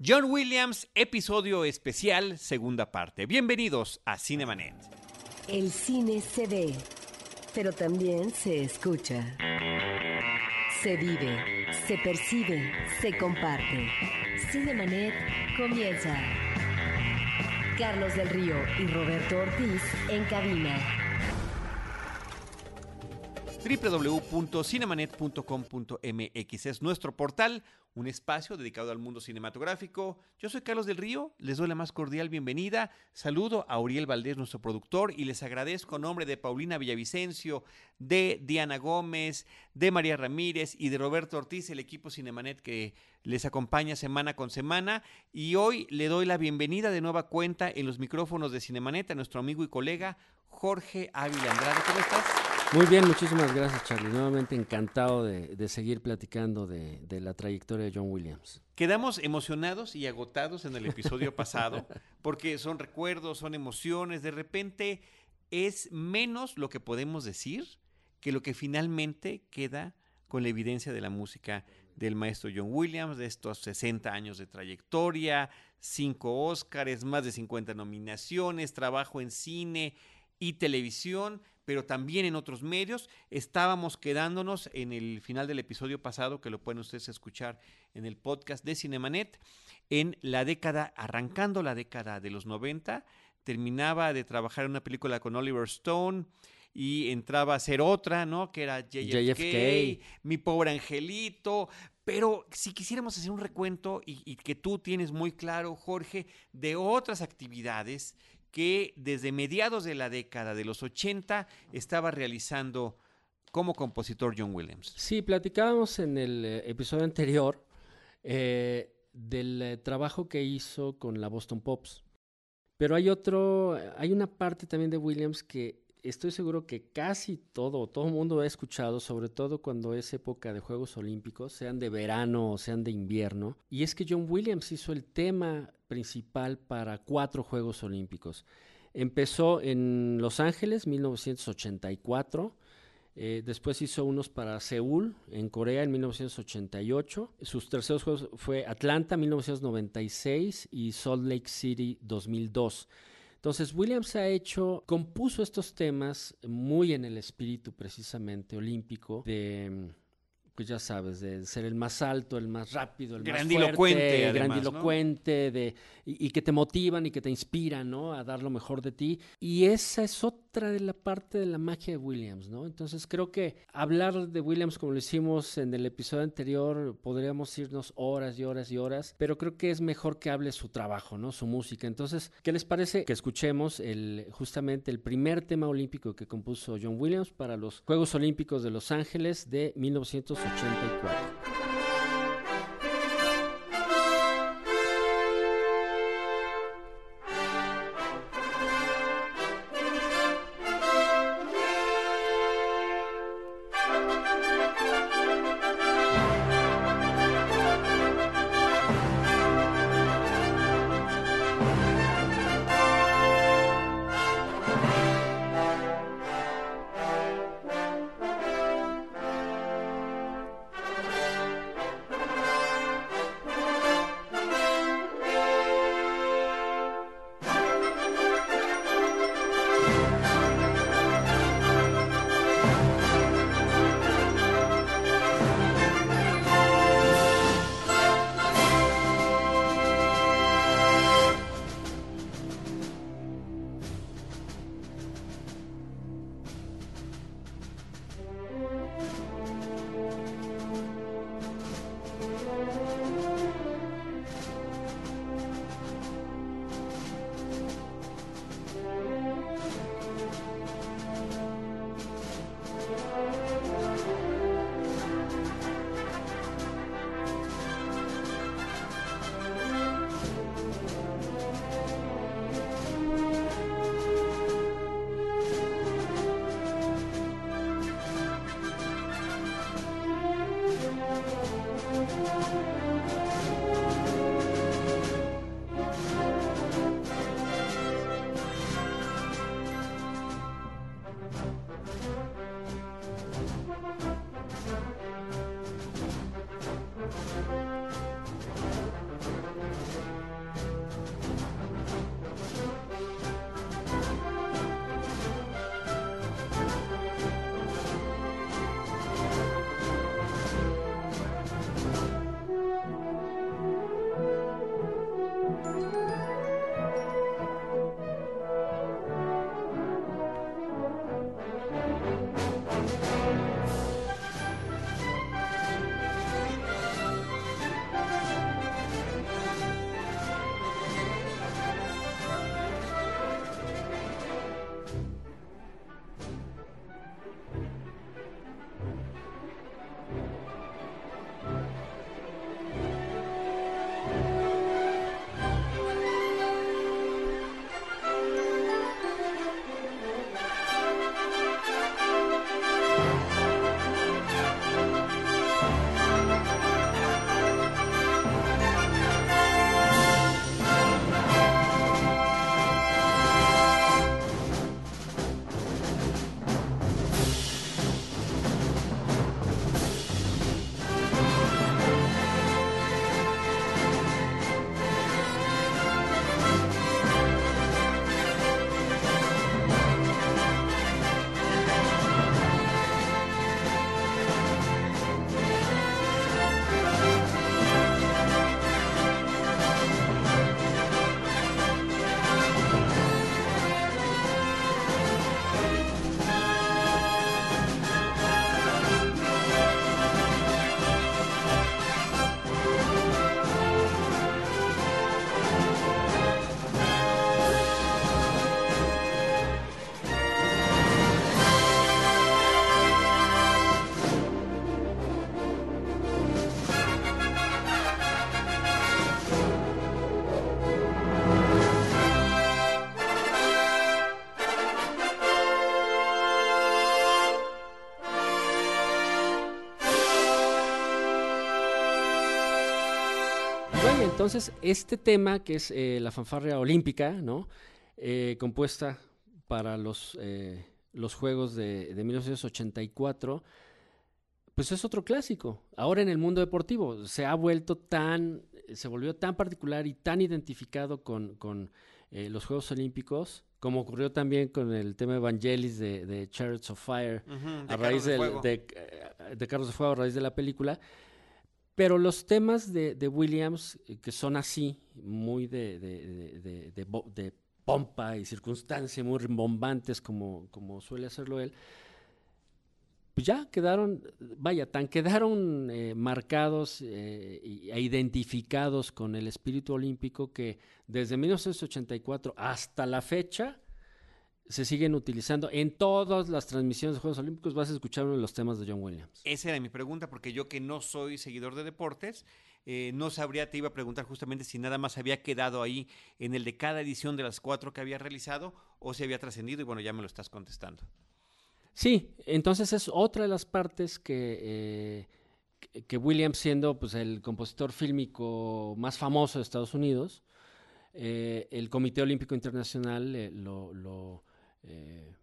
John Williams, episodio especial, segunda parte. Bienvenidos a Cinemanet. El cine se ve, pero también se escucha. Se vive, se percibe, se comparte. Cinemanet comienza. Carlos del Río y Roberto Ortiz en cabina www.cinemanet.com.mx es nuestro portal, un espacio dedicado al mundo cinematográfico. Yo soy Carlos del Río, les doy la más cordial bienvenida. Saludo a Uriel Valdés, nuestro productor, y les agradezco en nombre de Paulina Villavicencio, de Diana Gómez, de María Ramírez y de Roberto Ortiz, el equipo Cinemanet que les acompaña semana con semana. Y hoy le doy la bienvenida de nueva cuenta en los micrófonos de Cinemanet a nuestro amigo y colega Jorge Ávila Andrade. ¿Cómo estás? Muy bien, muchísimas gracias Charlie. Nuevamente encantado de, seguir platicando de, la trayectoria de John Williams. Quedamos emocionados y agotados en el episodio pasado porque son recuerdos, son emociones. De repente es menos lo que podemos decir que lo que finalmente queda con la evidencia de la música del maestro John Williams, de estos 60 años de trayectoria, cinco Óscares, más de 50 nominaciones, trabajo en cine y televisión, pero también en otros medios. Estábamos quedándonos en el final del episodio pasado, que lo pueden ustedes escuchar en el podcast de Cinemanet, en la década, arrancando la década de los 90, terminaba de trabajar en una película con Oliver Stone y entraba a hacer otra, ¿no? Que era JFK, Mi Pobre Angelito. Pero si quisiéramos hacer un recuento y, y que tú tienes muy claro, Jorge, de otras actividades que desde mediados de la década de los 80 estaba realizando como compositor John Williams. Sí, platicábamos en el eh, episodio anterior eh, del eh, trabajo que hizo con la Boston Pops. Pero hay otro, hay una parte también de Williams que estoy seguro que casi todo, todo el mundo ha escuchado, sobre todo cuando es época de Juegos Olímpicos, sean de verano o sean de invierno, y es que John Williams hizo el tema principal para cuatro Juegos Olímpicos. Empezó en Los Ángeles, 1984. Eh, después hizo unos para Seúl, en Corea, en 1988. Sus terceros juegos fue Atlanta, 1996 y Salt Lake City, 2002. Entonces, Williams ha hecho, compuso estos temas muy en el espíritu precisamente olímpico de pues ya sabes, de ser el más alto, el más rápido, el más fuerte, grandilocuente, de, y, que te motivan y que te inspiran, ¿no? A dar lo mejor de ti. Y esa es otra de la parte de la magia de Williams, ¿no? Entonces creo que hablar de Williams como lo hicimos en el episodio anterior, podríamos irnos horas y horas y horas, pero creo que es mejor que hable su trabajo, ¿no? Su música. Entonces, ¿qué les parece que escuchemos el, justamente el primer tema olímpico que compuso John Williams para los Juegos Olímpicos de Los Ángeles de 1980? Entonces este tema que es eh, la fanfarria olímpica, ¿no? Eh, compuesta para los, eh, los Juegos de, de 1984, pues es otro clásico. Ahora en el mundo deportivo se ha vuelto tan, se volvió tan particular y tan identificado con, con eh, los Juegos Olímpicos, como ocurrió también con el tema Evangelis de, de Chariots of Fire, de a raíz de de, eh, de Carlos de Fuego, a raíz de la película. Pero los temas de, Williams, eh, que son así, muy de, pompa y circunstancia, muy rimbombantes como, suele hacerlo él, pues ya quedaron, vaya, tan quedaron eh, marcados eh, e identificados con el espíritu olímpico que desde 1984 hasta la fecha se siguen utilizando en todas las transmisiones de Juegos Olímpicos. Vas a escuchar uno de los temas de John Williams. Esa era mi pregunta, porque yo que no soy seguidor de deportes, eh, no sabría, te iba a preguntar justamente si nada más había quedado ahí en el de cada edición de las cuatro que había realizado o si había trascendido y bueno, ya me lo estás contestando. Sí, entonces es otra de las partes que, eh, que- Williams, siendo pues, el compositor fílmico más famoso de Estados Unidos, eh, el Comité Olímpico Internacional lo, lo, eh,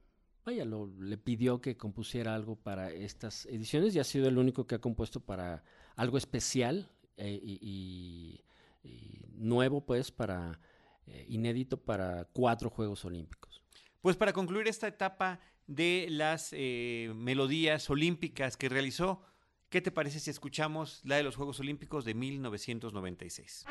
vaya, le pidió que compusiera algo para estas ediciones y ha sido el único que ha compuesto para algo especial eh, y, nuevo, pues, para eh, inédito para cuatro Juegos Olímpicos. Pues para concluir esta etapa de las melodías olímpicas que realizó, ¿qué te parece si escuchamos la de los Juegos Olímpicos de 1996?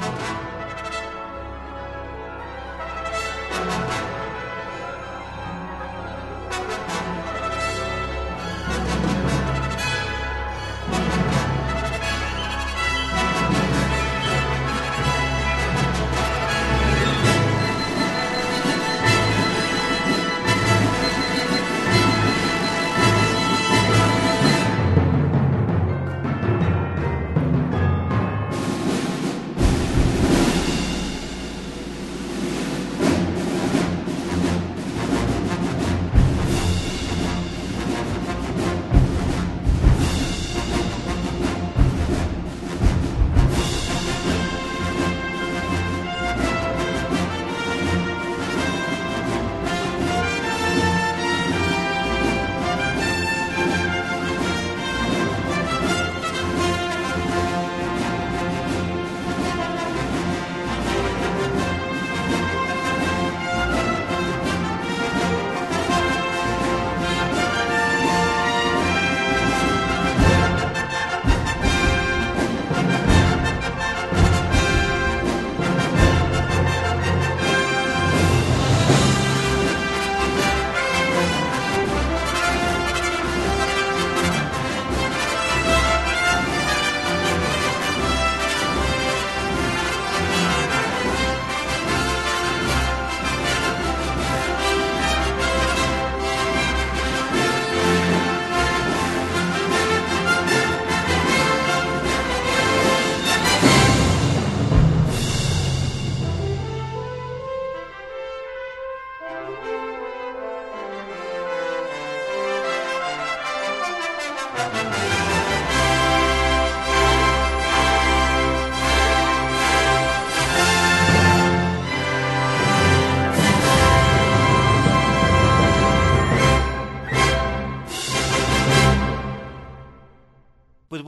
Pues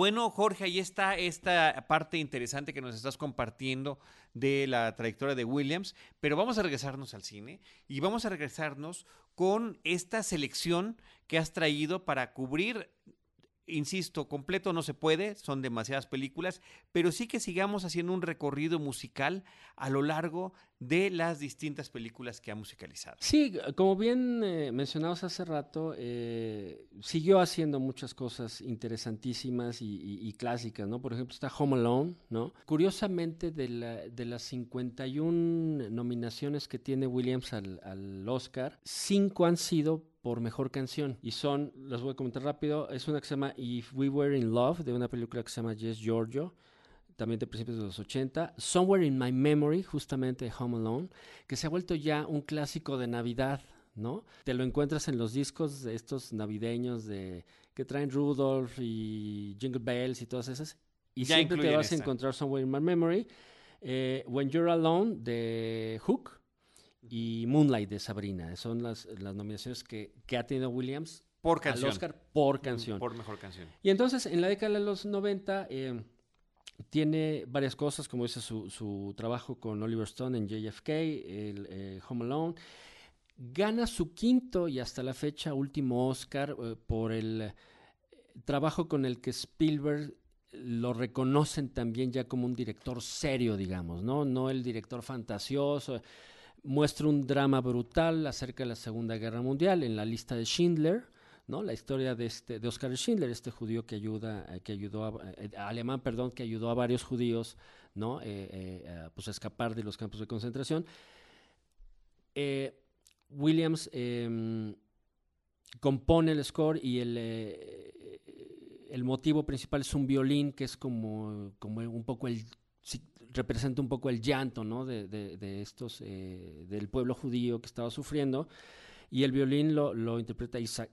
bueno, Jorge, ahí está esta parte interesante que nos estás compartiendo de la trayectoria de Williams, pero vamos a regresarnos al cine y vamos a regresarnos con esta selección que has traído para cubrir insisto, completo no se puede, son demasiadas películas, pero sí que sigamos haciendo un recorrido musical a lo largo de las distintas películas que ha musicalizado. Sí, como bien eh, mencionamos hace rato, eh, siguió haciendo muchas cosas interesantísimas y, clásicas, ¿no? Por ejemplo, está Home Alone, ¿no? Curiosamente, de, la, de las 51 nominaciones que tiene Williams al, al Oscar, cinco han sido por mejor canción. Y son, las voy a comentar rápido, es una que se llama If We Were in Love, de una película que se llama Yes Giorgio, también de principios de los 80. Somewhere in My Memory, justamente Home Alone, que se ha vuelto ya un clásico de Navidad, ¿no? Te lo encuentras en los discos de estos navideños de que traen Rudolph y Jingle Bells y todas esas. Y siempre te vas a encontrar Somewhere in My Memory. Eh, When You're Alone de Hook y Moonlight de Sabrina. Son las, las nominaciones que, que, ha tenido Williams por canción. al Oscar por canción. Por mejor canción. Y entonces, en la década de los 90, eh, tiene varias cosas, como dice su, su, trabajo con Oliver Stone en JFK, el eh, Home Alone. Gana su quinto y hasta la fecha último Oscar eh, por el trabajo con el que Spielberg lo reconocen también ya como un director serio, digamos, ¿no? No el director fantasioso muestra un drama brutal acerca de la Segunda Guerra Mundial en la lista de Schindler, ¿no? La historia de este de Oscar Schindler, este judío que ayuda eh, que ayudó a, eh, alemán, perdón, que ayudó a varios judíos, ¿no? Eh, pues a escapar de los campos de concentración. Williams em, compone el score y el el motivo principal es un violín que es como, como un poco el representa un poco el llanto ¿no? de, de, estos, del pueblo judío que estaba sufriendo. Y el violín lo, lo interpreta Isaac,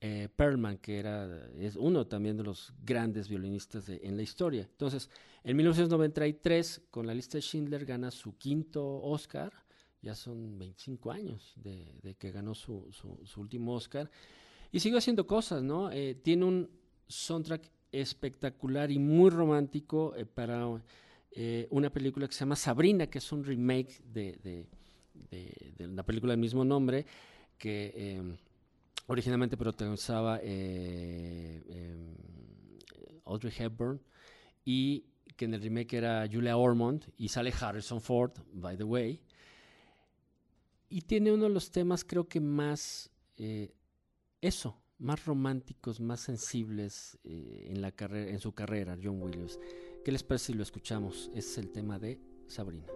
eh, Perlman, que era, es uno también de los grandes violinistas en la historia. Entonces, en 1993, con la lista de Schindler, gana su quinto Oscar. Ya son 25 años de, de que ganó su, su, último Oscar. Y sigue haciendo cosas, ¿no? Eh, tiene un soundtrack espectacular y muy romántico para eh, una película que se llama Sabrina, que es un remake de, de, de, una película del mismo nombre, que eh, originalmente protagonizaba eh, em, Audrey Hepburn y que en el remake era Julia Ormond y sale Harrison Ford, by the way. Y tiene uno de los temas creo que más, eh, eso, más románticos, más sensibles eh, en, la carrera, en su carrera, John Williams. ¿Qué les parece si lo escuchamos? Es el tema de Sabrina.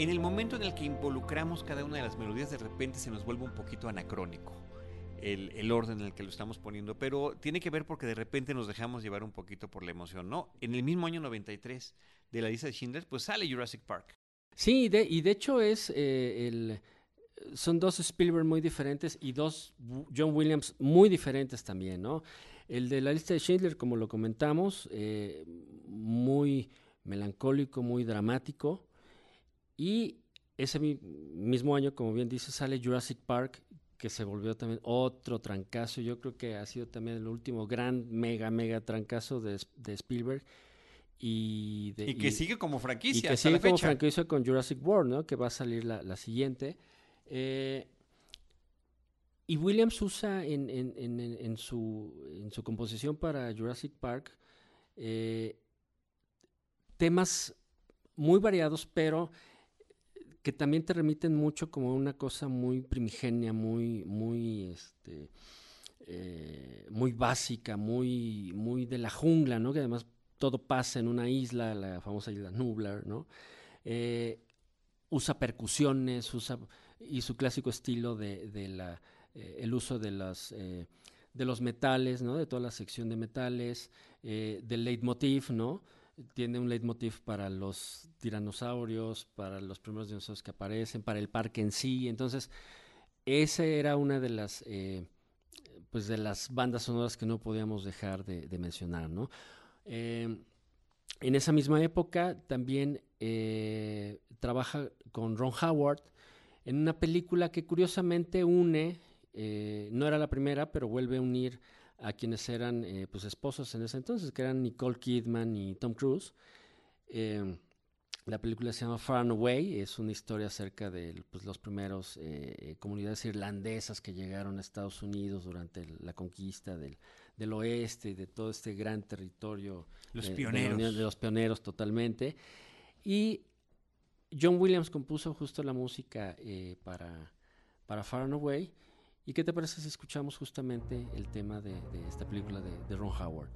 En el momento en el que involucramos cada una de las melodías, de repente se nos vuelve un poquito anacrónico el, orden en el que lo estamos poniendo, pero tiene que ver porque de repente nos dejamos llevar un poquito por la emoción, ¿no? En el mismo año 93 de la lista de Schindler, pues sale Jurassic Park. Sí, y de hecho es eh, el... Son dos Spielberg muy diferentes y dos John Williams muy diferentes también, ¿no? El de la lista de Schindler, como lo comentamos, eh, muy melancólico, muy dramático, Y ese mismo año, como bien dice, sale Jurassic Park, que se volvió también otro trancazo. Yo creo que ha sido también el último gran, mega, mega trancazo de, Spielberg. Y, de, que sigue como franquicia. Y que sigue como franquicia con Jurassic World, ¿no? Que va a salir la, siguiente. Eh, y Williams usa en, en, en, en, su, en su composición para Jurassic Park eh, temas muy variados, pero que también te remiten mucho como una cosa muy primigenia, muy, muy, este, eh, muy básica, muy, muy de la jungla, ¿no? Que además todo pasa en una isla, la famosa isla Nublar, ¿no? Eh, usa percusiones, usa y su clásico estilo de, la eh, el uso de las de los metales, ¿no? De toda la sección de metales, del leitmotiv, ¿no? Tiene un leitmotiv para los tiranosaurios, para los primeros dinosaurios que aparecen, para el parque en sí. Entonces, esa era una de las, eh, pues de las bandas sonoras que no podíamos dejar de, mencionar, ¿no? Eh, en esa misma época también eh, trabaja con Ron Howard en una película que curiosamente une, no era la primera, pero vuelve a unir a quienes eran eh, pues esposos en ese entonces, que eran Nicole Kidman y Tom Cruise. Em, la película se llama Far and Away, es una historia acerca de pues, los primeros eh, comunidades irlandesas que llegaron a Estados Unidos durante la conquista del, del oeste y de todo este gran territorio. Los pioneros. De, de, los pioneros totalmente. Y John Williams compuso justo la música eh, para, para Far and Away. ¿Y qué te parece si escuchamos justamente el tema de, esta película de Ron Howard?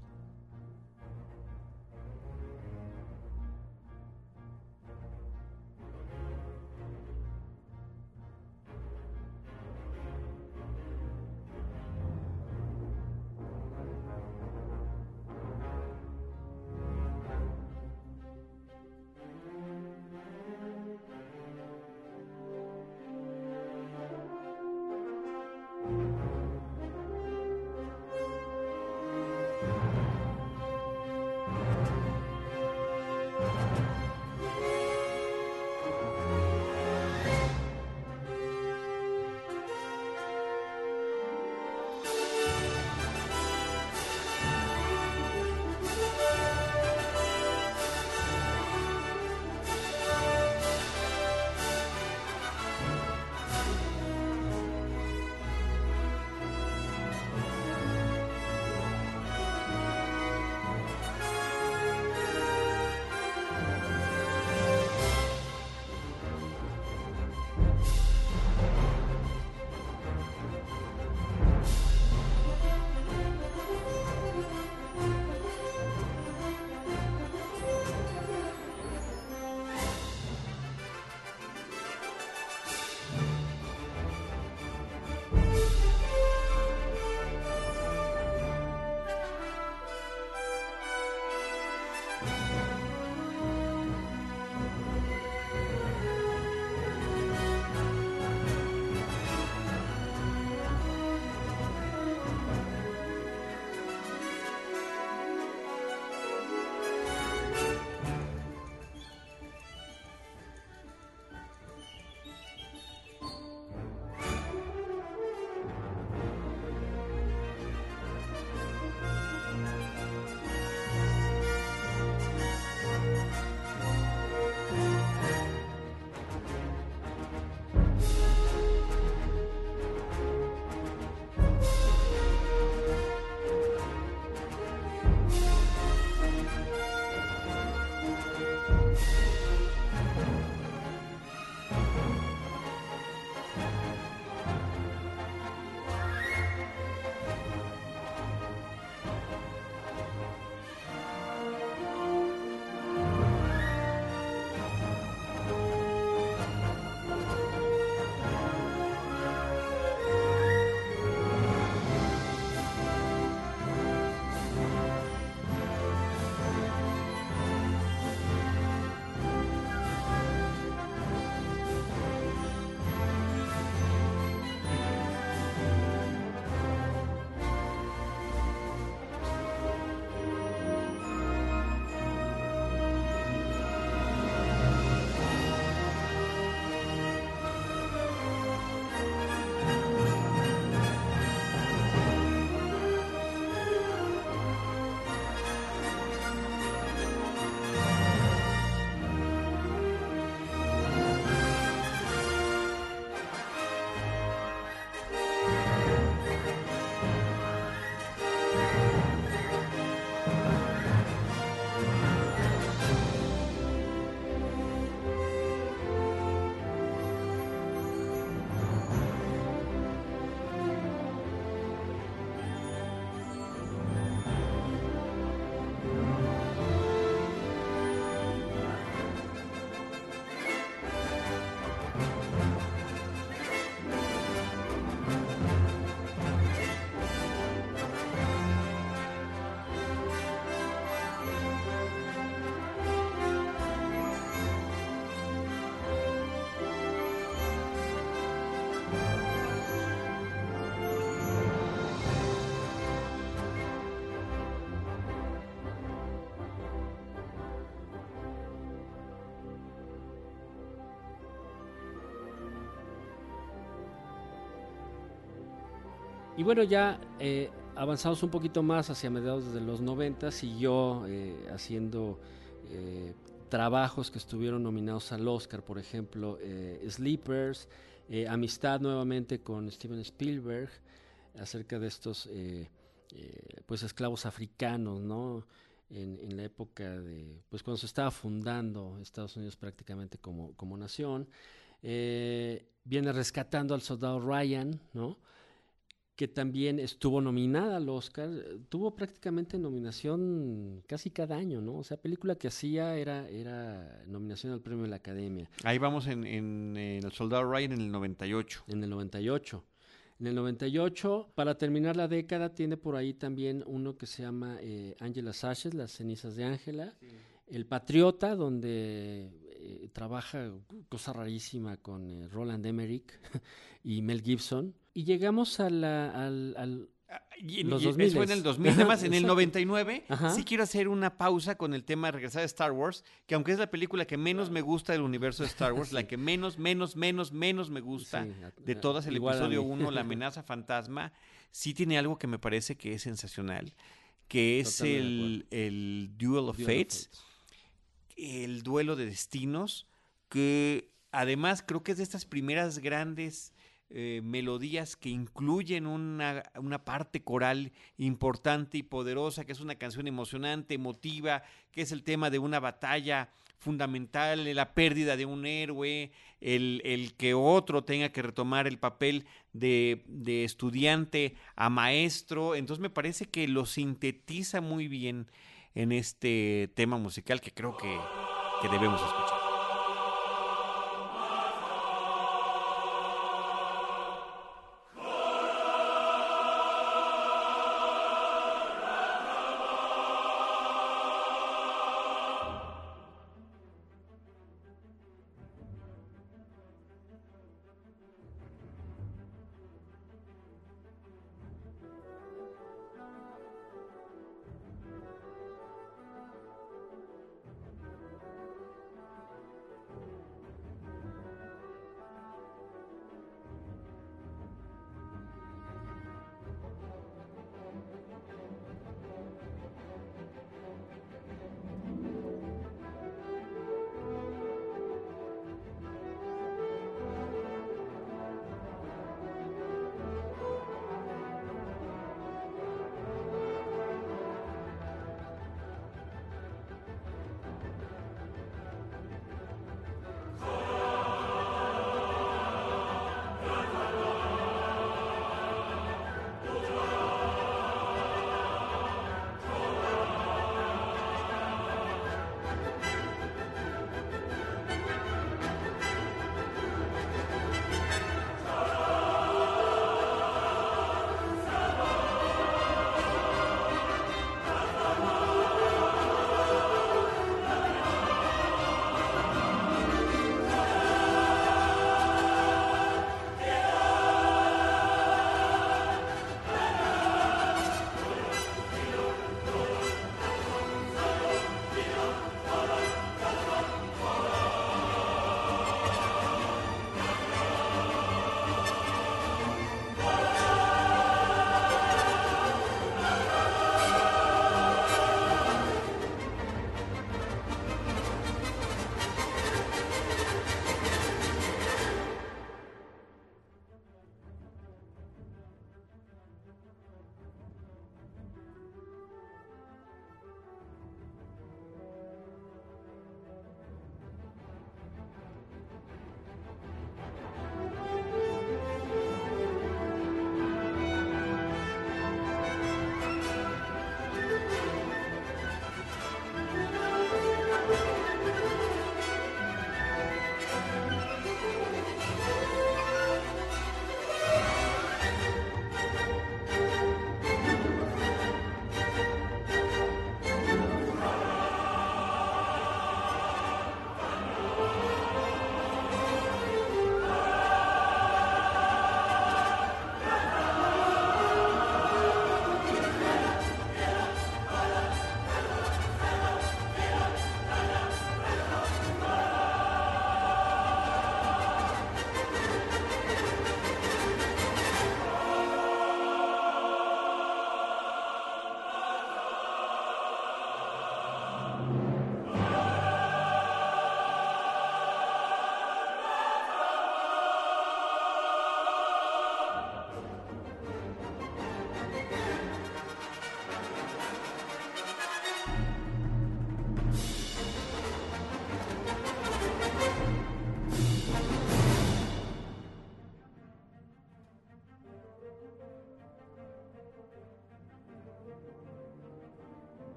Y bueno, ya eh, avanzados un poquito más hacia mediados de los 90, siguió eh, haciendo eh, trabajos que estuvieron nominados al Oscar, por ejemplo, eh, Sleepers, eh, Amistad nuevamente con Steven Spielberg, acerca de estos pues esclavos africanos, ¿no? En, en la época de, pues cuando se estaba fundando Estados Unidos prácticamente como, como nación. Viene rescatando al soldado Ryan, ¿no? Que también estuvo nominada al Oscar, eh, tuvo prácticamente nominación casi cada año, ¿no? O sea, película que hacía era, era nominación al premio de la Academia Ahí vamos en, en, en El Soldado Ryan en el 98. en el 98. En el 98, para terminar la década, tiene por ahí también uno que se llama eh, Angela Sashes, Las cenizas de Ángela. El Patriota, donde eh, trabaja cosa rarísima con eh, Roland Emmerich y Mel Gibson. Y llegamos a la- al, al- Ah, Y, Los y 2000s. eso en el 2000, además en el Exacto. 99, Ajá. sí quiero hacer una pausa con el tema de regresar a Star Wars, que aunque es la película que menos me gusta del universo de Star Wars, la que menos, menos, menos, menos me gusta sí, de todas, el episodio mí. 1, La amenaza fantasma, sí tiene algo que me parece que es sensacional, que es Totalmente el, el Duel of Duel of Fates, el duelo de destinos, que además creo que es de estas primeras grandes eh, melodías que incluyen una, una parte coral importante y poderosa, que es una canción emocionante, emotiva, que es el tema de una batalla fundamental, la pérdida de un héroe, el, el que otro tenga que retomar el papel de, de estudiante a maestro. Entonces me parece que lo sintetiza muy bien en este tema musical que creo que, que debemos escuchar.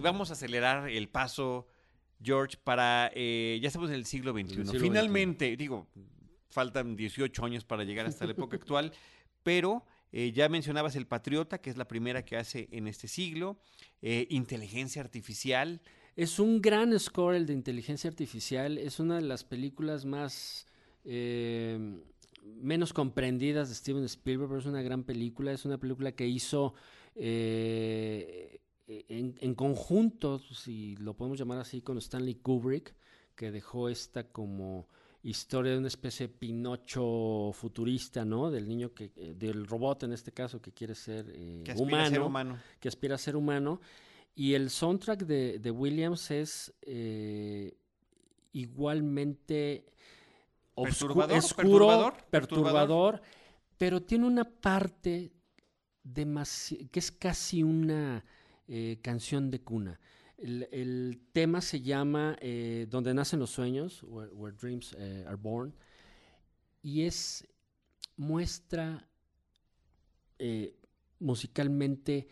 Y vamos a acelerar el paso, George, para... eh, ya estamos en el siglo XXI. En el siglo Finalmente, digo, faltan 18 años para llegar hasta la época actual, pero eh, ya mencionabas El Patriota, que es la primera que hace en este siglo, eh, Inteligencia Artificial, Es un gran score el de inteligencia artificial. Es una de las películas más eh, menos comprendidas de Steven Spielberg, pero es una gran película. Es una película que hizo en, en conjunto, si lo podemos llamar así, con Stanley Kubrick, que dejó esta como historia de una especie de Pinocho futurista, ¿no? Del niño que, eh, del robot en este caso que quiere ser eh, que humano a ser humano. que aspira a ser humano. Y el soundtrack de, de Williams es eh, igualmente Perturbador, oscuro, perturbador, pero tiene una parte que es casi una eh, canción de cuna. El, tema se llama eh, Donde nacen los sueños, Where, Dreams eh, Are Born, y es muestra musicalmente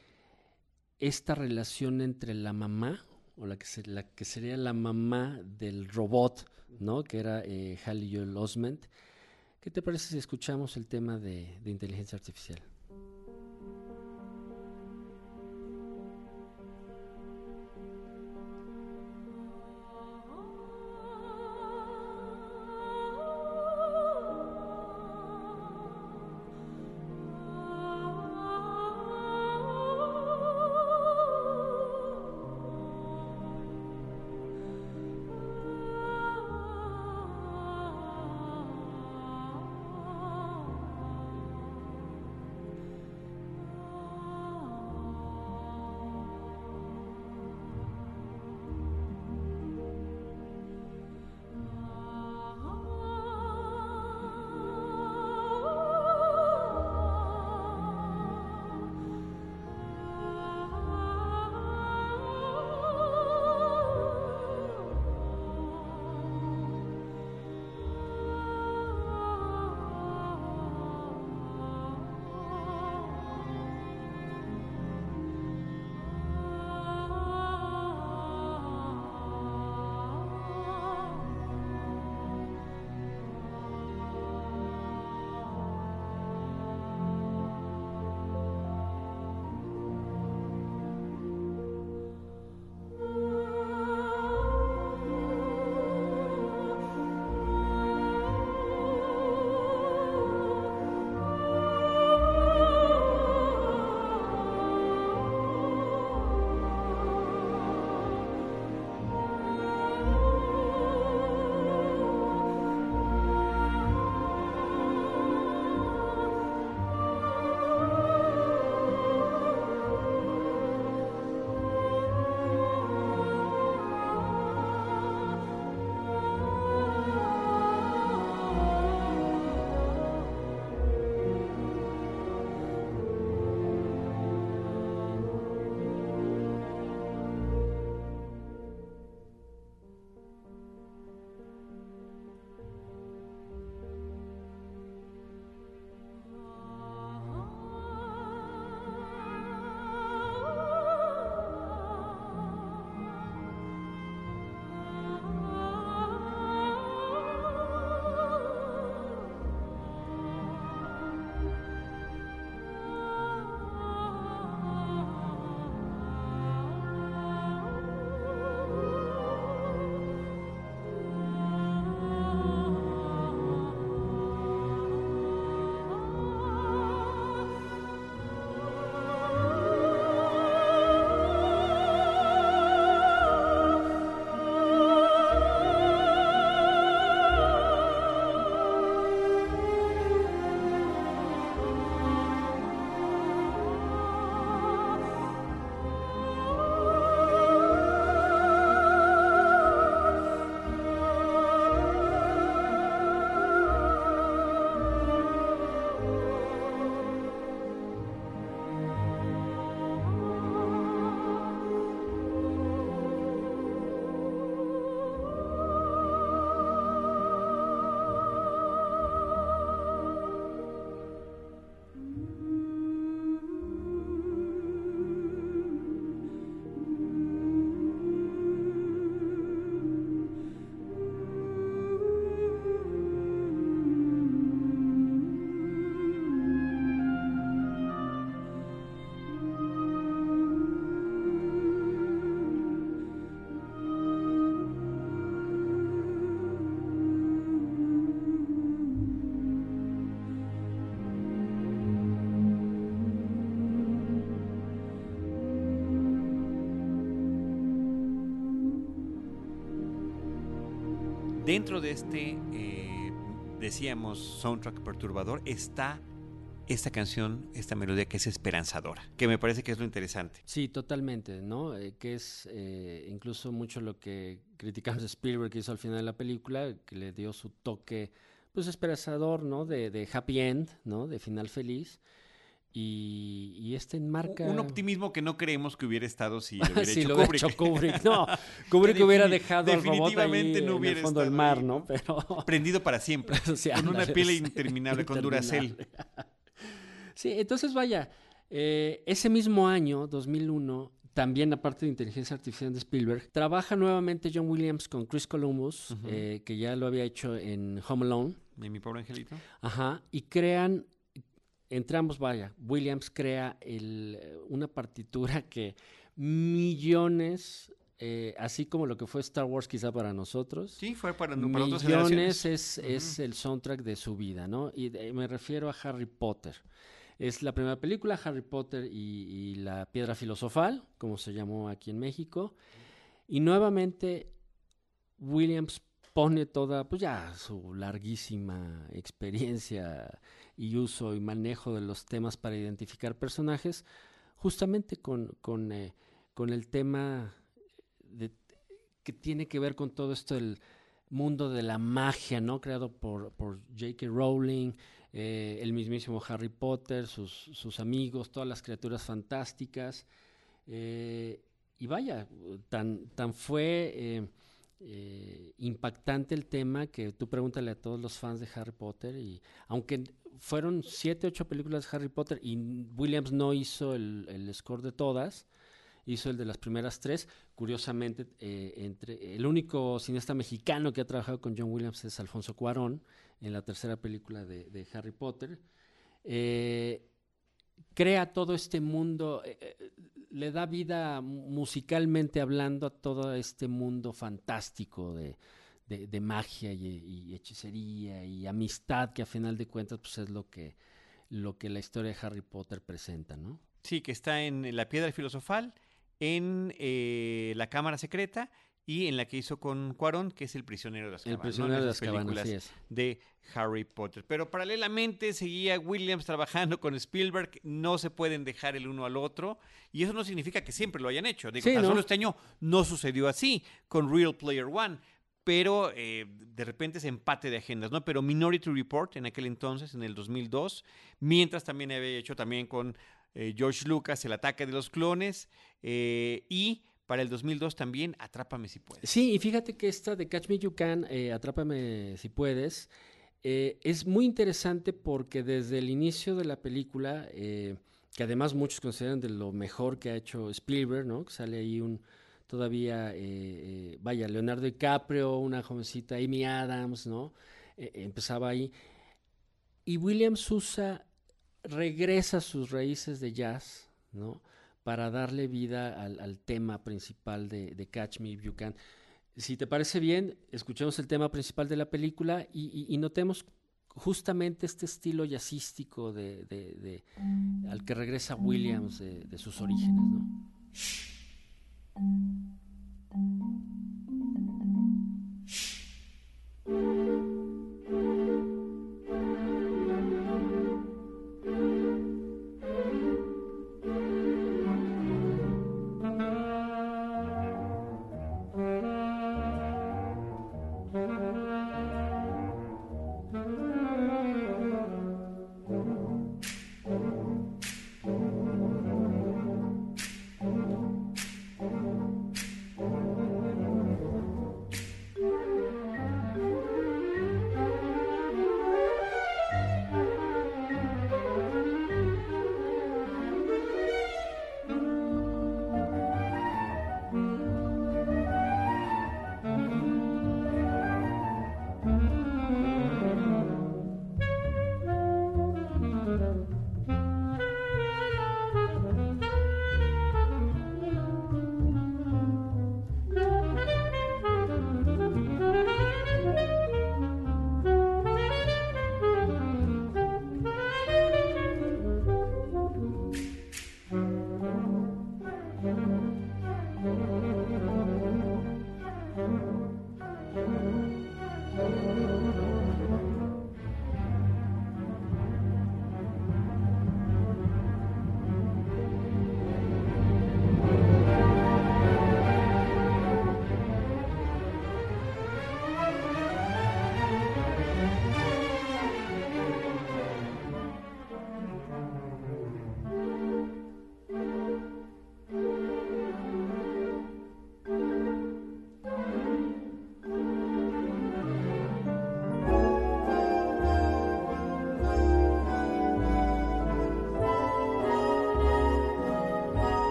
esta relación entre la mamá, o la que, se- la que sería la mamá del robot, ¿no? Que era eh, Hallie Joel Osment. ¿Qué te parece si escuchamos el tema de, de inteligencia artificial? Dentro de este, eh, decíamos, soundtrack perturbador, está esta canción, esta melodía que es esperanzadora, que me parece que es lo interesante. Sí, totalmente, ¿no? Eh, que es eh, incluso mucho lo que criticamos de Spielberg que hizo al final de la película, que le dio su toque, pues esperanzador, ¿no? De, de happy end, ¿no? De final feliz. Y, y este enmarca... Un optimismo que no creemos que hubiera estado si lo hubiera si hecho lo Kubrick. hecho Kubrick. No, Kubrick hubiera dejado al robot ahí definitivamente no en hubiera el fondo del mar, ahí, ¿no? Pero... Prendido para siempre. Sí, con una pila sí. interminable con Duracell. Sí, entonces vaya, eh, ese mismo año, 2001, también aparte de inteligencia artificial de Spielberg, trabaja nuevamente John Williams con Chris Columbus, eh, que ya lo había hecho en Home Alone, ¿Y mi pobre angelito? ajá, y crean, entre ambos, vaya, Williams crea el, eh, una partitura que millones, eh, así como lo que fue Star Wars quizá para nosotros, Sí, fue para, para millones es, es el soundtrack de su vida, ¿no? Y de- me refiero a Harry Potter. Es la primera película, Harry Potter y, y la piedra filosofal, como se llamó aquí en México. Y nuevamente Williams pone toda, pues ya su larguísima experiencia y uso y manejo de los temas para identificar personajes, justamente con, con, eh, con el tema que tiene que ver con todo esto del mundo de la magia, ¿no? Creado por, por J.K. Rowling, eh, el mismísimo Harry Potter, sus, sus amigos, todas las criaturas fantásticas. eh, y vaya, tan, tan fue impactante el tema que tú pregúntale a todos los fans de Harry Potter y aunque fueron siete, ocho películas de Harry Potter y Williams no hizo el, el score de todas, hizo el de las primeras tres. Curiosamente, eh, entre el único cineasta mexicano que ha trabajado con John Williams es Alfonso Cuarón en la tercera película de, Harry Potter. Eh, crea todo este mundo, eh, le da vida musicalmente hablando a todo este mundo fantástico de, de- de magia y, y hechicería y amistad que a final de cuentas pues es lo que, lo que la historia de Harry Potter presenta, ¿no? Sí, que está en La Piedra Filosofal, en eh, La Cámara Secreta y en la que hizo con Cuarón, que es El Prisionero de las El Cabanas. ¿no? prisionero de las cabanas, es. de Harry Potter. Pero paralelamente seguía Williams trabajando con Spielberg, no se pueden dejar el uno al otro, y eso no significa que siempre lo hayan hecho. Digo, Sí, tan ¿no? solo este año no sucedió así con Real Player One, pero eh, de repente ese empate de agendas, ¿no? Pero Minority Report en aquel entonces, en el 2002, mientras también había hecho también con eh, George Lucas El ataque de los clones, eh, y para el 2002 también Atrápame si puedes. Sí, y fíjate que esta de Catch Me You Can, Atrápame si puedes, es muy interesante porque desde el inicio de la película, que además muchos consideran de lo mejor que ha hecho Spielberg, ¿no? Que sale ahí un todavía, eh, eh, vaya, Leonardo DiCaprio, una jovencita Amy Adams, ¿no? Eh, empezaba ahí. Y Williams usa, regresa a sus raíces de jazz, ¿no? Para darle vida al, tema principal de, Catch Me If You Can. Si te parece bien, escuchemos el tema principal de la película y, notemos justamente este estilo jazzístico de, de- al que regresa Williams de, de sus orígenes, ¿no? うん。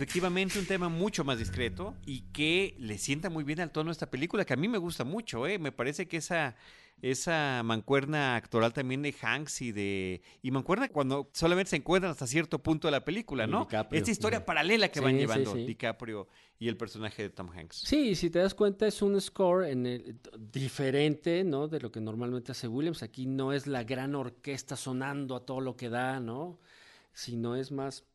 Efectivamente un tema mucho más discreto y que le sienta muy bien al tono de esta película, que a mí me gusta mucho, ¿eh? Me parece que esa, esa mancuerna actoral también de Hanks y de... Y mancuerna cuando solamente se encuentran hasta cierto punto de la película, ¿no? Esta historia paralela que van llevando DiCaprio y el personaje de Tom Hanks. Sí, si te das cuenta es un score en el, diferente, ¿no? De lo que normalmente hace Williams. Aquí no es la gran orquesta sonando a todo lo que da, ¿no? Sino es más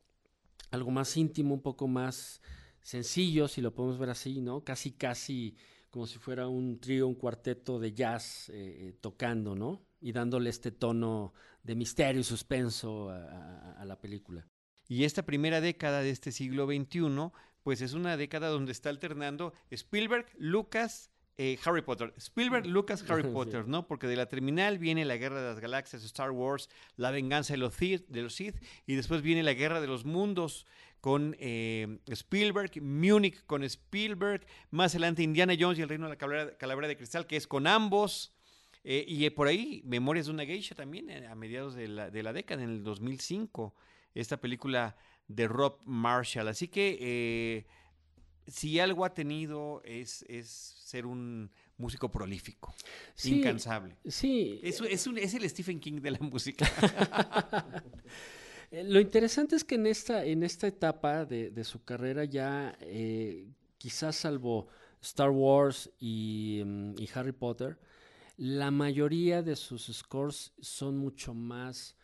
algo más íntimo, un poco más sencillo, si lo podemos ver así, ¿no? Casi, casi como si fuera un trío, un cuarteto de jazz eh, eh, tocando, ¿no? Y dándole este tono de misterio y suspenso a, la película. Y esta primera década de este siglo XXI, pues es una década donde está alternando Spielberg, Lucas, eh, Harry Potter. Spielberg, Lucas, Harry Potter, ¿no? Porque de la terminal viene la Guerra de las Galaxias, Star Wars, la venganza de los Sith, de los Sith y después viene la Guerra de los Mundos con eh, Spielberg, Munich con Spielberg, más adelante Indiana Jones y el Reino de la Calavera, de Cristal, que es con ambos. Eh, y por ahí, Memorias de una Geisha también, a mediados de la, de la, década, en el 2005, esta película de Rob Marshall. Así que si algo ha tenido es, es ser un músico prolífico, incansable. Sí. Es, es, un, es, el Stephen King de la música. Eh, lo interesante es que en esta, en esta etapa de, de su carrera ya, eh, quizás salvo Star Wars y, mm, y, Harry Potter, la mayoría de sus scores son mucho más,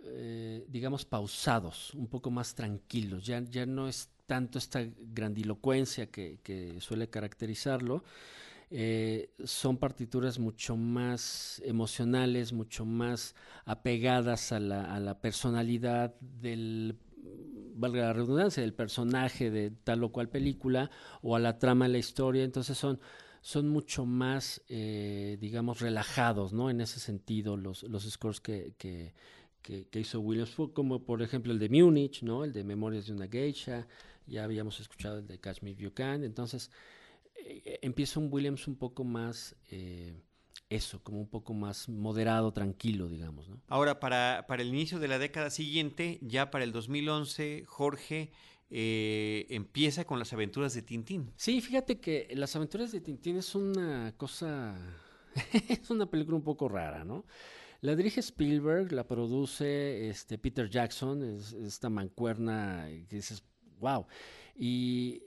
eh, digamos, pausados, un poco más tranquilos. Ya, ya no es tanto esta grandilocuencia que, suele caracterizarlo. Eh, son partituras mucho más emocionales, mucho más apegadas a la, personalidad del, valga la redundancia, del personaje de tal o cual película o a la trama de la historia. Entonces son, son mucho más, eh, digamos, relajados, ¿no? En ese sentido, los, los scores que, que, hizo Williams, como por ejemplo el de Múnich, ¿no? El de Memorias de una Geisha, ya habíamos escuchado el de Catch Me If You Can, entonces eh, empieza un Williams un poco más, eh, eso, como un poco más moderado, tranquilo, digamos. ¿no? Ahora, para, para el inicio de la década siguiente, ya para el 2011, Jorge... Eh, empieza con las aventuras de Tintín. Sí, fíjate que las aventuras de Tintín es una cosa, es una película un poco rara, ¿no? La dirige Spielberg, la produce este Peter Jackson, es, esta mancuerna que dices, wow. Y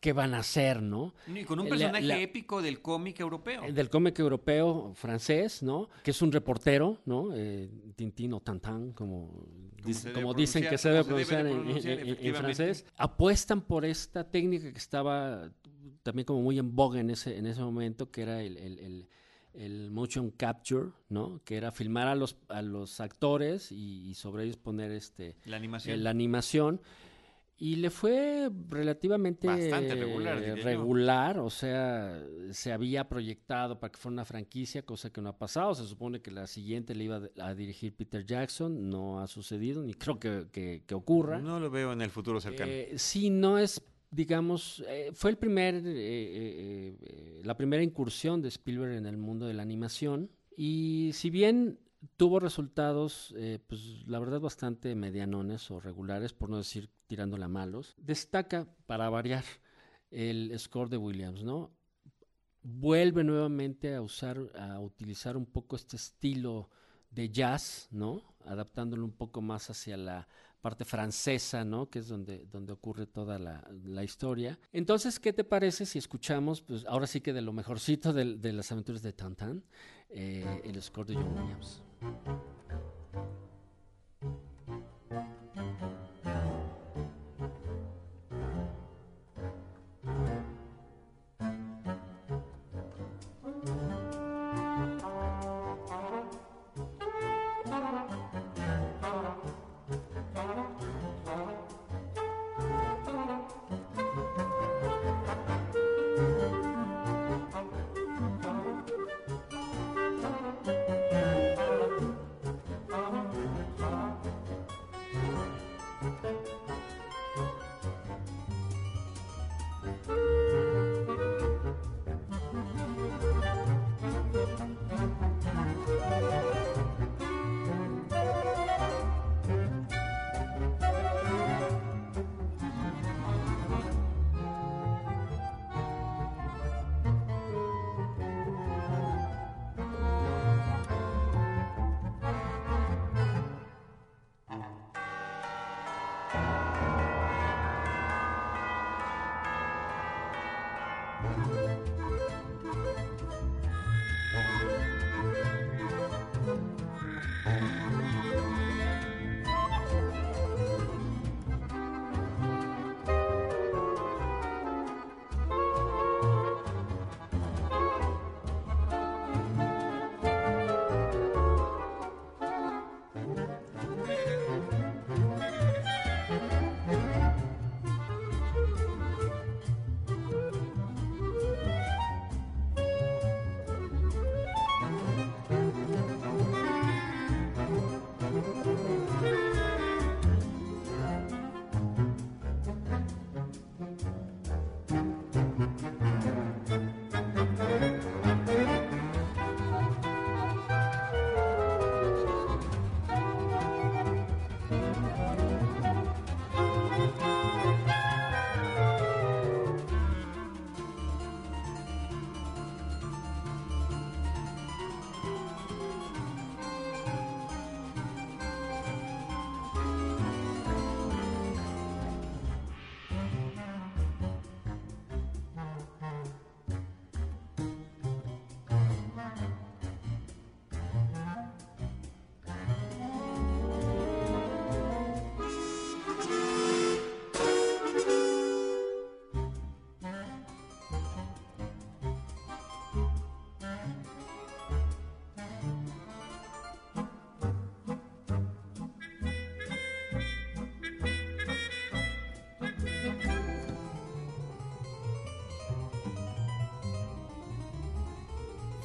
qué van a hacer, ¿no? Y con un personaje épico del cómic europeo. Del cómic europeo francés, ¿no? Que es un reportero, ¿no? Eh, Tintín o Tantan, como, como dicen que se debe pronunciar, en, francés. Apuestan por esta técnica que estaba también como muy en boga en ese, en ese momento, que era el, el motion capture, ¿no? Que era filmar a los, a los actores y, sobre ellos poner este, la animación. la animación. Y le fue relativamente regular, o sea, se había proyectado para que fuera una franquicia, cosa que no ha pasado. Se supone que la siguiente le iba a dirigir Peter Jackson, no ha sucedido, ni creo que, ocurra. No lo veo en el futuro cercano. Eh, sí, no es, digamos, eh, fue el primer, eh, la primera incursión de Spielberg en el mundo de la animación. Y si bien tuvo resultados, eh, pues la verdad, bastante medianones o regulares, por no decir tirándole a malos. Destaca, para variar, el score de Williams, ¿no? Vuelve nuevamente a usar, a utilizar un poco este estilo de jazz, ¿no? Adaptándolo un poco más hacia la parte francesa, ¿no? Que es donde, donde ocurre toda la, la, historia. Entonces, ¿qué te parece si escuchamos, pues ahora sí que de lo mejorcito de, de las aventuras de Tantan, eh, el score de John Williams? うん。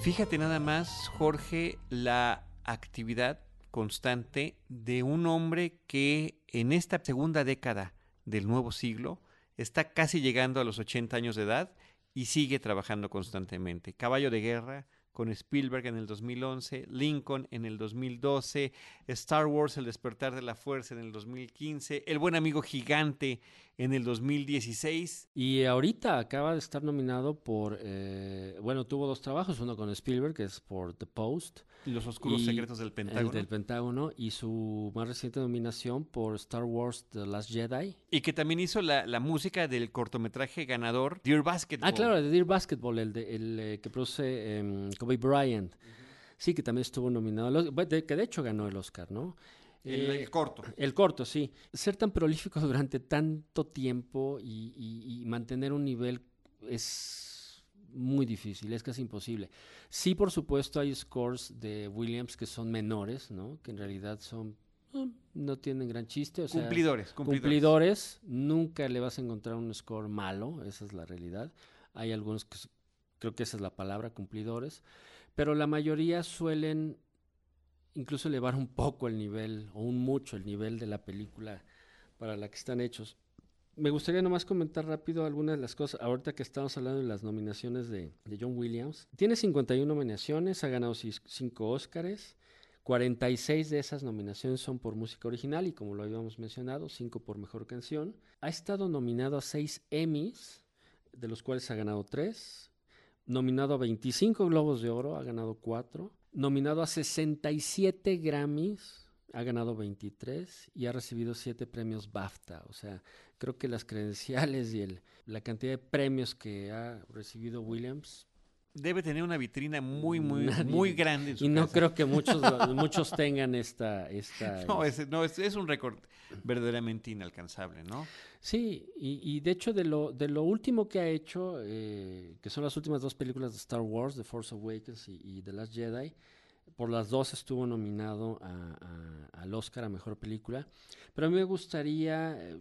Fíjate nada más, Jorge, la actividad constante de un hombre que en esta segunda década del nuevo siglo está casi llegando a los 80 años de edad y sigue trabajando constantemente. Caballo de guerra, con Spielberg en el 2011, Lincoln en el 2012, Star Wars El despertar de la fuerza en el 2015, El buen amigo gigante en el 2016. Y ahorita acaba de estar nominado por, eh, bueno, tuvo dos trabajos, uno con Spielberg, que es por The Post. Los oscuros secretos del Pentágono. El del Pentágono y su más reciente nominación por Star Wars The Last Jedi. Y que también hizo la, la música del cortometraje ganador Dear Basketball. Ah, claro, de Dear Basketball, el, de, el eh, que produce em, Kobe Bryant. Sí, que también estuvo nominado, que de hecho ganó el Oscar, ¿no? El, Eh, corto. El corto, sí. Ser tan prolífico durante tanto tiempo y, y- y mantener un nivel es muy difícil, es casi imposible. Sí, por supuesto, hay scores de Williams que son menores, ¿no? Que en realidad son eh, no tienen gran chiste, o sea, cumplidores, cumplidores. cumplidores. Nunca le vas a encontrar un score malo, esa es la realidad. Hay algunos que creo que esa es la palabra, cumplidores, pero la mayoría suelen incluso elevar un poco el nivel o un mucho el nivel de la película para la que están hechos. Me gustaría nomás comentar rápido algunas de las cosas. Ahorita que estamos hablando de las nominaciones de, John Williams. Tiene 51 nominaciones, ha ganado 5 Óscares. 46 de esas nominaciones son por música original y como lo habíamos mencionado, 5 por mejor canción. Ha estado nominado a 6 Emmys, de los cuales ha ganado 3. Nominado a 25 Globos de Oro, ha ganado 4. Nominado a 67 Grammys, ha ganado 23 y ha recibido 7 premios BAFTA. O sea, creo que las credenciales y el, la cantidad de premios que ha recibido Williams debe tener una vitrina muy, muy, Nadie. muy grande. en su Y no casa. creo que muchos, muchos tengan esta... esta No, es, no, es, es un récord verdaderamente inalcanzable, ¿no? Sí, y, y de hecho de lo, de lo último que ha hecho, eh, que son las últimas dos películas de Star Wars, The Force Awakens y, y The Last Jedi, por las dos estuvo nominado a- a- al Oscar a Mejor Película. Pero a mí me gustaría, eh,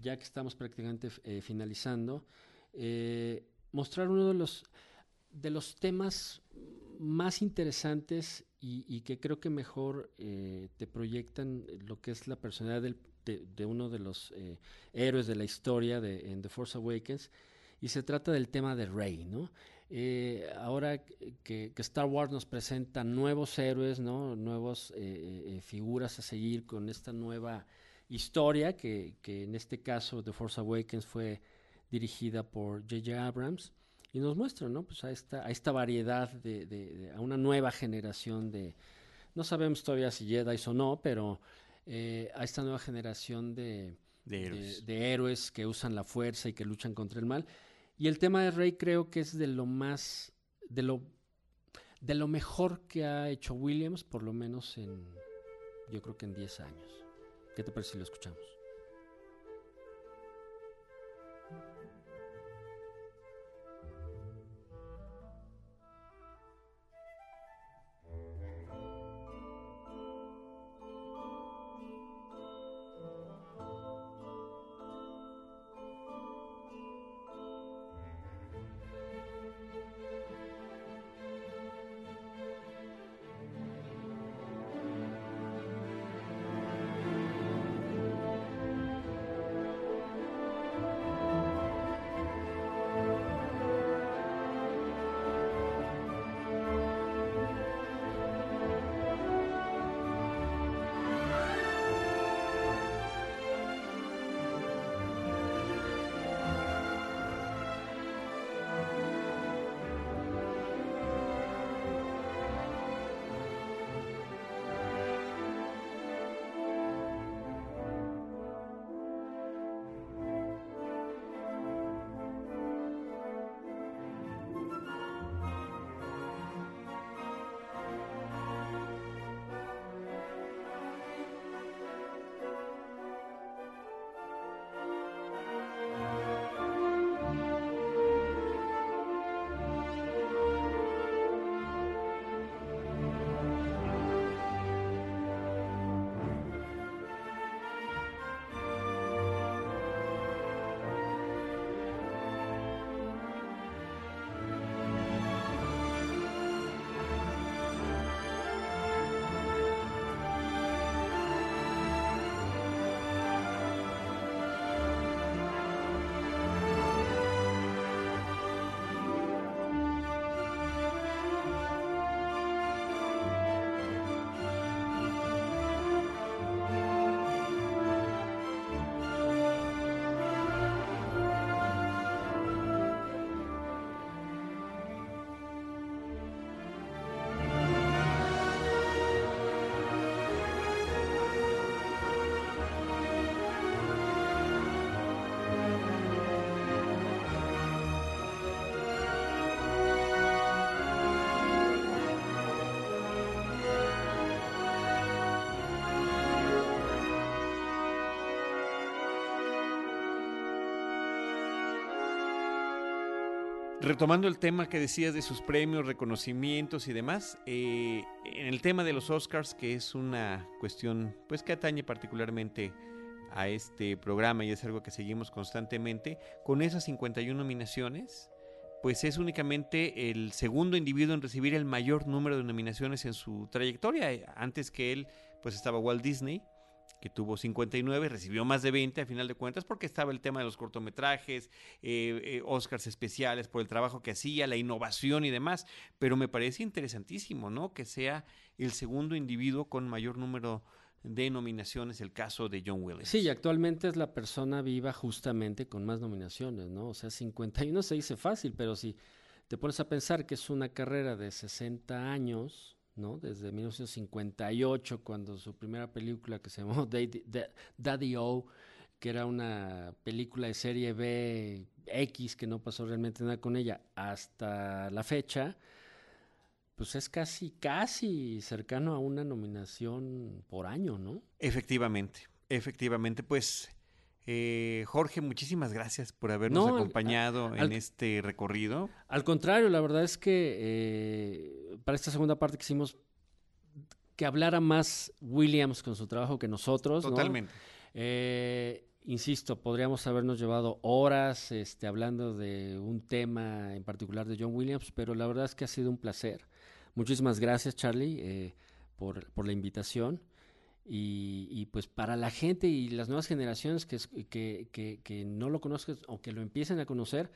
ya que estamos prácticamente eh, finalizando, eh, mostrar uno de los, de los temas más interesantes y, que creo que mejor eh, te proyectan lo que es la personalidad del- de, uno de los eh, héroes de la historia de, en The Force Awakens. Y se trata del tema de Rey, ¿no? Eh, ahora que, Star Wars nos presenta nuevos héroes, ¿no? Nuevas figuras a seguir con esta nueva historia, que, que en este caso The Force Awakens fue dirigida por J.J. Abrams, y nos muestra, ¿no? Pues a esta, a esta variedad de, de- de- a una nueva generación de, no sabemos todavía si Jedi o no, pero eh, a esta nueva generación de, De de- héroes. de héroes que usan la fuerza y que luchan contra el mal. Y el tema de Rey creo que es de lo más, de lo, de lo mejor que ha hecho Williams, por lo menos en, yo creo que en 10 años. ¿Qué te parece si lo escuchamos? Retomando el tema que decías de sus premios, reconocimientos y demás, eh, en el tema de los Oscars, que es una cuestión pues que atañe particularmente a este programa y es algo que seguimos constantemente, con esas 51 nominaciones, pues es únicamente el segundo individuo en recibir el mayor número de nominaciones en su trayectoria. Antes que él, pues estaba Walt Disney, que tuvo 59, recibió más de 20 a final de cuentas porque estaba el tema de los cortometrajes, eh, eh, Oscars especiales por el trabajo que hacía, la innovación y demás, pero me parece interesantísimo, ¿no? Que sea el segundo individuo con mayor número de nominaciones, el caso de John Williams. Sí, actualmente es la persona viva justamente con más nominaciones, ¿no? O sea, 51 se dice fácil, pero si te pones a pensar que es una carrera de 60 años, ¿no? Desde 1958, cuando su primera película que se llamó Daddy, Da- Daddy O, que era una película de serie B X, que no pasó realmente nada con ella, hasta la fecha, pues es casi, casi cercano a una nominación por año, ¿no? Efectivamente, efectivamente, pues eh, Jorge, muchísimas gracias por habernos acompañado en este recorrido. Al contrario, la verdad es que eh, para esta segunda parte quisimos que hablara más Williams con su trabajo que nosotros. Totalmente. Eh, insisto, podríamos habernos llevado horas este, hablando de un tema en particular de John Williams, pero la verdad es que ha sido un placer. Muchísimas gracias, Charlie, por, por la invitación. Y, pues para la gente y las nuevas generaciones que, que, que, que no lo conozcan o que lo empiecen a conocer,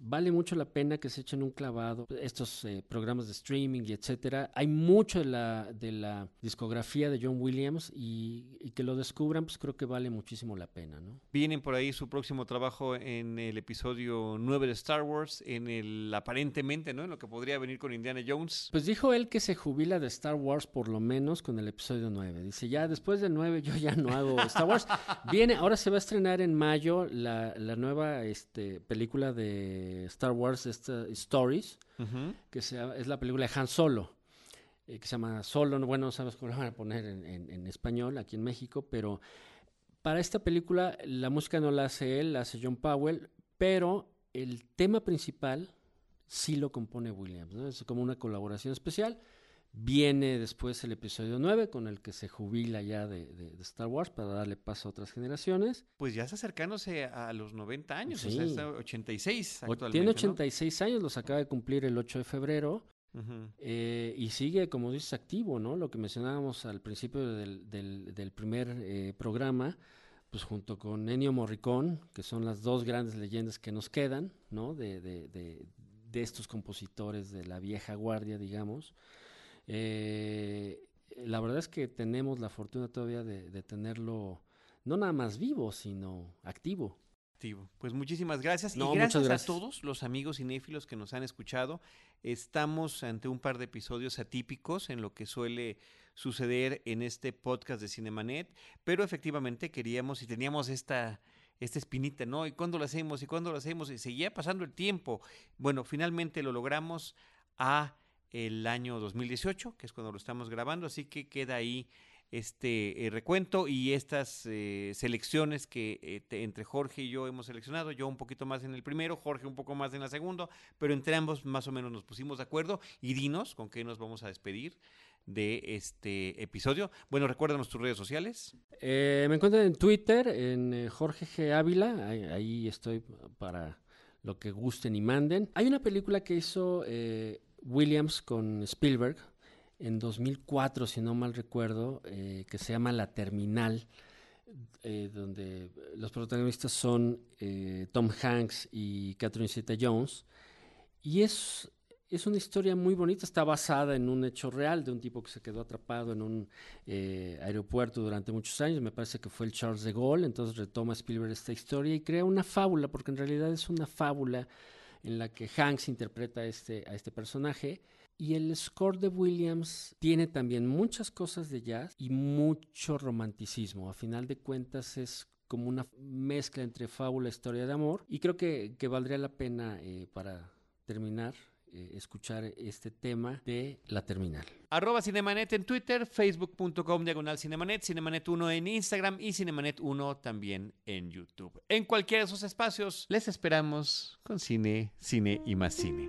vale mucho la pena que se echen un clavado estos eh, programas de streaming y etcétera. Hay mucho de la, de la discografía de John Williams y, que lo descubran, pues creo que vale muchísimo la pena, ¿no? Vienen por ahí su próximo trabajo en el episodio 9 de Star Wars, en el aparentemente, ¿no? En lo que podría venir con Indiana Jones. Pues dijo él que se jubila de Star Wars por lo menos con el episodio 9. Dice, ya después de 9 yo ya no hago Star Wars. Viene, ahora se va a estrenar en mayo la, la nueva este, película de Star Wars Stories, que es la película de Han Solo, eh, que se llama Solo, bueno, no sabes cómo lo van a poner en, español aquí en México, pero para esta película la música no la hace él, la hace John Powell, pero el tema principal sí lo compone Williams, es como una colaboración especial. Viene después el episodio 9 con el que se jubila ya de, Star Wars para darle paso a otras generaciones. Pues ya está acercándose a los 90 años, o sea, está 86 actualmente. Tiene 86 años, los acaba de cumplir el 8 de febrero. Eh, y sigue, como dices, activo, ¿no? Lo que mencionábamos al principio del, del, primer eh, programa, pues junto con Ennio Morricone, que son las dos grandes leyendas que nos quedan, ¿no? De, de, de estos compositores de la vieja guardia, digamos. Eh, la verdad es que tenemos la fortuna todavía de, tenerlo no nada más vivo, sino activo. Activo. Pues muchísimas gracias. y gracias, a todos los amigos cinéfilos que nos han escuchado. Estamos ante un par de episodios atípicos en lo que suele suceder en este podcast de Cinemanet, pero efectivamente queríamos y teníamos esta, esta espinita, ¿no? ¿Y cuándo lo hacemos? ¿Y cuándo lo hacemos? Y seguía pasando el tiempo. Bueno, finalmente lo logramos a el año 2018, que es cuando lo estamos grabando, así que queda ahí este eh, recuento y estas eh, selecciones que eh, entre Jorge y yo hemos seleccionado, yo un poquito más en el primero, Jorge un poco más en la segunda, pero entre ambos más o menos nos pusimos de acuerdo y dinos con qué nos vamos a despedir de este episodio. Bueno, recuérdanos tus redes sociales. me encuentran en Twitter, en Jorge G. Ávila, ahí, estoy para lo que gusten y manden. Hay una película que hizo Williams con Spielberg en 2004, si no mal recuerdo, eh, que se llama La Terminal, eh, donde los protagonistas son eh, Tom Hanks y Catherine Zeta-Jones. Y es, es una historia muy bonita, está basada en un hecho real de un tipo que se quedó atrapado en un aeropuerto durante muchos años, me parece que fue el Charles de Gaulle, entonces retoma Spielberg esta historia y crea una fábula, porque en realidad es una fábula en la que Hanks interpreta a este, a este personaje. Y el score de Williams tiene también muchas cosas de jazz y mucho romanticismo. A final de cuentas es como una mezcla entre fábula e historia de amor. Y creo que, que valdría la pena eh, para terminar eh, escuchar este tema de la terminal. Arroba Cinemanet en Twitter, facebook.com diagonal Cinemanet, Cinemanet1 en Instagram y Cinemanet1 también en YouTube. En cualquiera de esos espacios les esperamos con cine, cine y más cine.